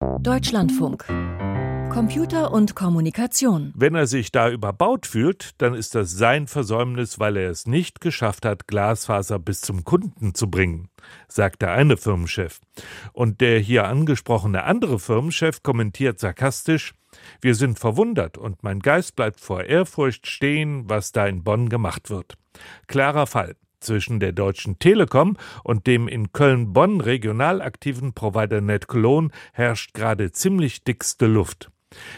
Deutschlandfunk. Computer und Kommunikation. Wenn er sich da überbaut fühlt, dann ist das sein Versäumnis, weil er es nicht geschafft hat, Glasfaser bis zum Kunden zu bringen, sagt der eine Firmenchef. Und der hier angesprochene andere Firmenchef kommentiert sarkastisch, wir sind verwundert und mein Geist bleibt vor Ehrfurcht stehen, was da in Bonn gemacht wird. Klarer Fall. Zwischen der Deutschen Telekom und dem in Köln-Bonn regional aktiven Provider NetCologne herrscht gerade ziemlich dickste Luft.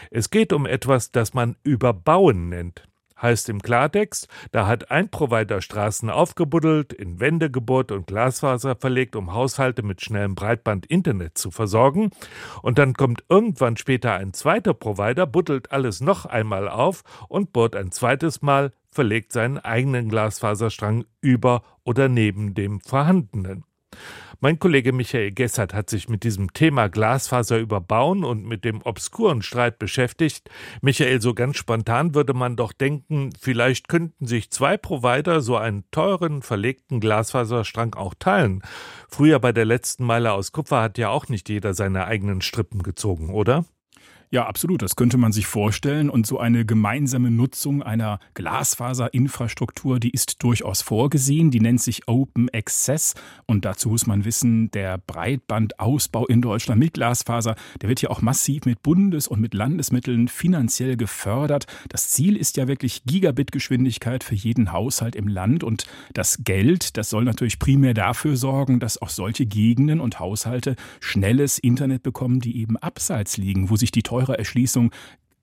Es geht um etwas, das man Überbauen nennt. Heißt im Klartext, da hat ein Provider Straßen aufgebuddelt, in Wände gebohrt und Glasfaser verlegt, um Haushalte mit schnellem Breitband-Internet zu versorgen. Und dann kommt irgendwann später ein zweiter Provider, buddelt alles noch einmal auf und bohrt ein zweites Mal, verlegt seinen eigenen Glasfaserstrang über oder neben dem vorhandenen. Mein Kollege Michael Gessert hat sich mit diesem Thema Glasfaser überbauen und mit dem obskuren Streit beschäftigt. Michael, so ganz spontan würde man doch denken, vielleicht könnten sich zwei Provider so einen teuren, verlegten Glasfaserstrang auch teilen. Früher bei der letzten Meile aus Kupfer hat ja auch nicht jeder seine eigenen Strippen gezogen, oder? Ja, absolut. Das könnte man sich vorstellen. Und so eine gemeinsame Nutzung einer Glasfaserinfrastruktur, die ist durchaus vorgesehen. Die nennt sich Open Access. Und dazu muss man wissen, der Breitbandausbau in Deutschland mit Glasfaser, der wird ja auch massiv mit Bundes- und mit Landesmitteln finanziell gefördert. Das Ziel ist ja wirklich Gigabit-Geschwindigkeit für jeden Haushalt im Land. Und das Geld, das soll natürlich primär dafür sorgen, dass auch solche Gegenden und Haushalte schnelles Internet bekommen, die eben abseits liegen, wo sich die teuren teure Erschließung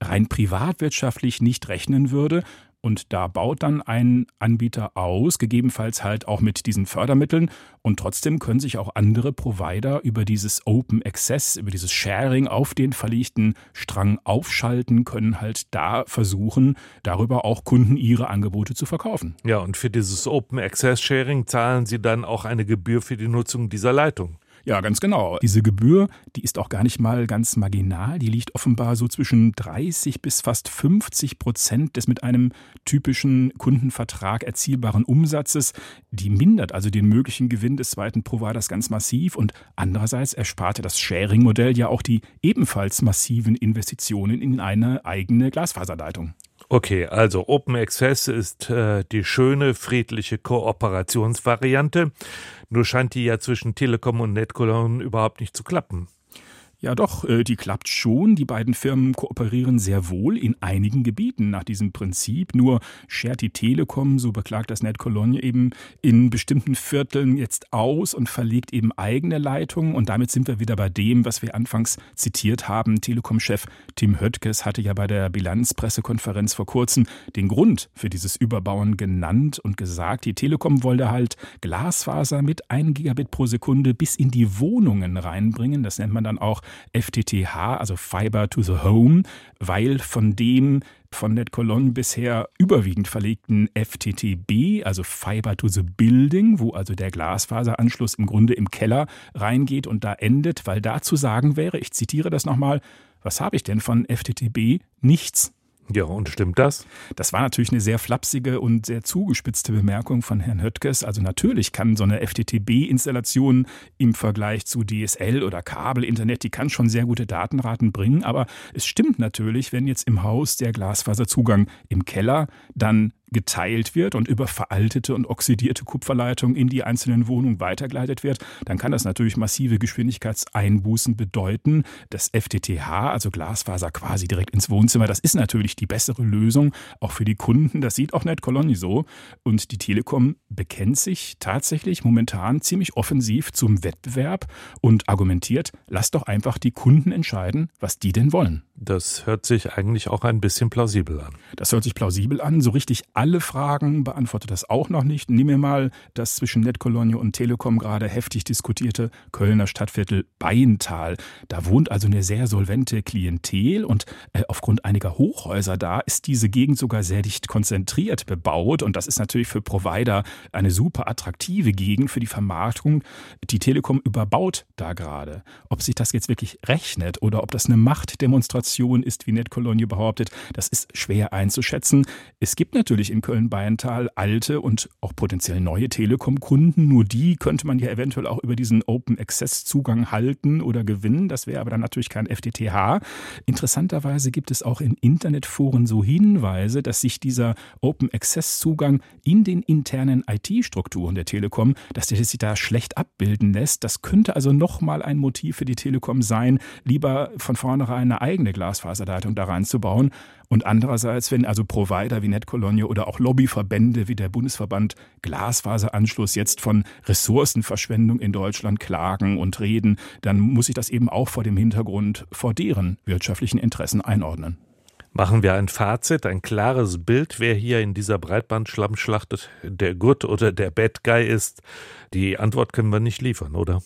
rein privatwirtschaftlich nicht rechnen würde. Und da baut dann ein Anbieter aus, gegebenenfalls halt auch mit diesen Fördermitteln. Und trotzdem können sich auch andere Provider über dieses Open Access, über dieses Sharing auf den verlegten Strang aufschalten, können halt da versuchen, darüber auch Kunden ihre Angebote zu verkaufen. Ja, und für dieses Open Access Sharing zahlen sie dann auch eine Gebühr für die Nutzung dieser Leitung. Ja, ganz genau. Diese Gebühr, die ist auch gar nicht mal ganz marginal. Die liegt offenbar so zwischen 30 bis fast 50 Prozent des mit einem typischen Kundenvertrag erzielbaren Umsatzes. Die mindert also den möglichen Gewinn des zweiten Providers ganz massiv und andererseits ersparte das Sharing-Modell ja auch die ebenfalls massiven Investitionen in eine eigene Glasfaserleitung. Okay, also Open Access ist äh, die schöne, friedliche Kooperationsvariante. Nur scheint die ja zwischen Telekom und Netcologne überhaupt nicht zu klappen. Ja, doch, äh, die klappt schon. Die beiden Firmen kooperieren sehr wohl in einigen Gebieten nach diesem Prinzip. Nur schert die Telekom, so beklagt das Net Cologne eben, in bestimmten Vierteln jetzt aus und verlegt eben eigene Leitungen. Und damit sind wir wieder bei dem, was wir anfangs zitiert haben. Telekom-Chef Tim Höttges hatte ja bei der Bilanzpressekonferenz vor kurzem den Grund für dieses Überbauen genannt und gesagt, die Telekom wollte halt Glasfaser mit 1 Gigabit pro Sekunde bis in die Wohnungen reinbringen. Das nennt man dann auch FTTH, also Fiber to the Home, weil von dem von NetColon bisher überwiegend verlegten FTTB, also Fiber to the Building, wo also der Glasfaseranschluss im Grunde im Keller reingeht und da endet, weil da zu sagen wäre, ich zitiere das nochmal, was habe ich denn von FTTB? Nichts. Ja, und stimmt das? Das war natürlich eine sehr flapsige und sehr zugespitzte Bemerkung von Herrn Höttges. Also natürlich kann so eine FTTB-Installation im Vergleich zu DSL oder Kabelinternet, die kann schon sehr gute Datenraten bringen, aber es stimmt natürlich, wenn jetzt im Haus der Glasfaserzugang im Keller dann geteilt wird und über veraltete und oxidierte Kupferleitungen in die einzelnen Wohnungen weitergeleitet wird, dann kann das natürlich massive Geschwindigkeitseinbußen bedeuten. Das FTTH, also Glasfaser quasi direkt ins Wohnzimmer, das ist natürlich die bessere Lösung, auch für die Kunden. Das sieht auch NetColony so. Und die Telekom bekennt sich tatsächlich momentan ziemlich offensiv zum Wettbewerb und argumentiert, lasst doch einfach die Kunden entscheiden, was die denn wollen. Das hört sich eigentlich auch ein bisschen plausibel an. Das hört sich plausibel an. So richtig alle Fragen beantwortet das auch noch nicht. Nehmen wir mal das zwischen Netkolonie und Telekom gerade heftig diskutierte Kölner Stadtviertel Beintal. Da wohnt also eine sehr solvente Klientel und äh, aufgrund einiger Hochhäuser da ist diese Gegend sogar sehr dicht konzentriert bebaut und das ist natürlich für Provider eine super attraktive Gegend für die Vermarktung. Die Telekom überbaut da gerade. Ob sich das jetzt wirklich rechnet oder ob das eine Machtdemonstration Innovation ist, wie NetCologne behauptet, das ist schwer einzuschätzen. Es gibt natürlich in Köln-Beintal alte und auch potenziell neue Telekom-Kunden. Nur die könnte man ja eventuell auch über diesen Open Access Zugang halten oder gewinnen. Das wäre aber dann natürlich kein FTTH. Interessanterweise gibt es auch in Internetforen so Hinweise, dass sich dieser Open Access Zugang in den internen IT-Strukturen der Telekom, dass der sich da schlecht abbilden lässt. Das könnte also nochmal ein Motiv für die Telekom sein, lieber von vornherein eine eigene Glasfaserleitung da reinzubauen. Und andererseits, wenn also Provider wie NetCologne oder auch Lobbyverbände wie der Bundesverband Glasfaseranschluss jetzt von Ressourcenverschwendung in Deutschland klagen und reden, dann muss ich das eben auch vor dem Hintergrund vor deren wirtschaftlichen Interessen einordnen. Machen wir ein Fazit, ein klares Bild, wer hier in dieser Breitbandschlammschlacht der Good oder der Bad Guy ist. Die Antwort können wir nicht liefern, oder?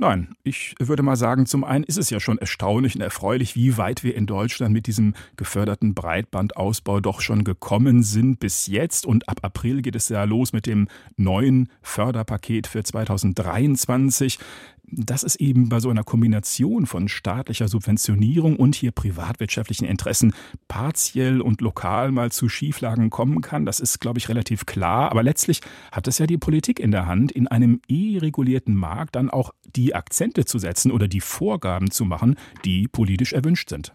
Nein, ich würde mal sagen, zum einen ist es ja schon erstaunlich und erfreulich, wie weit wir in Deutschland mit diesem geförderten Breitbandausbau doch schon gekommen sind bis jetzt. Und ab April geht es ja los mit dem neuen Förderpaket für 2023 dass es eben bei so einer Kombination von staatlicher Subventionierung und hier privatwirtschaftlichen Interessen partiell und lokal mal zu Schieflagen kommen kann, das ist, glaube ich, relativ klar. Aber letztlich hat es ja die Politik in der Hand, in einem eh regulierten Markt dann auch die Akzente zu setzen oder die Vorgaben zu machen, die politisch erwünscht sind.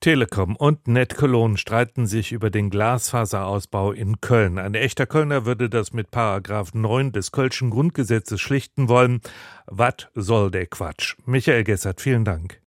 Telekom und NetCologne streiten sich über den Glasfaserausbau in Köln. Ein echter Kölner würde das mit Paragraph 9 des Kölschen Grundgesetzes schlichten wollen. Was soll der Quatsch? Michael Gessert, vielen Dank.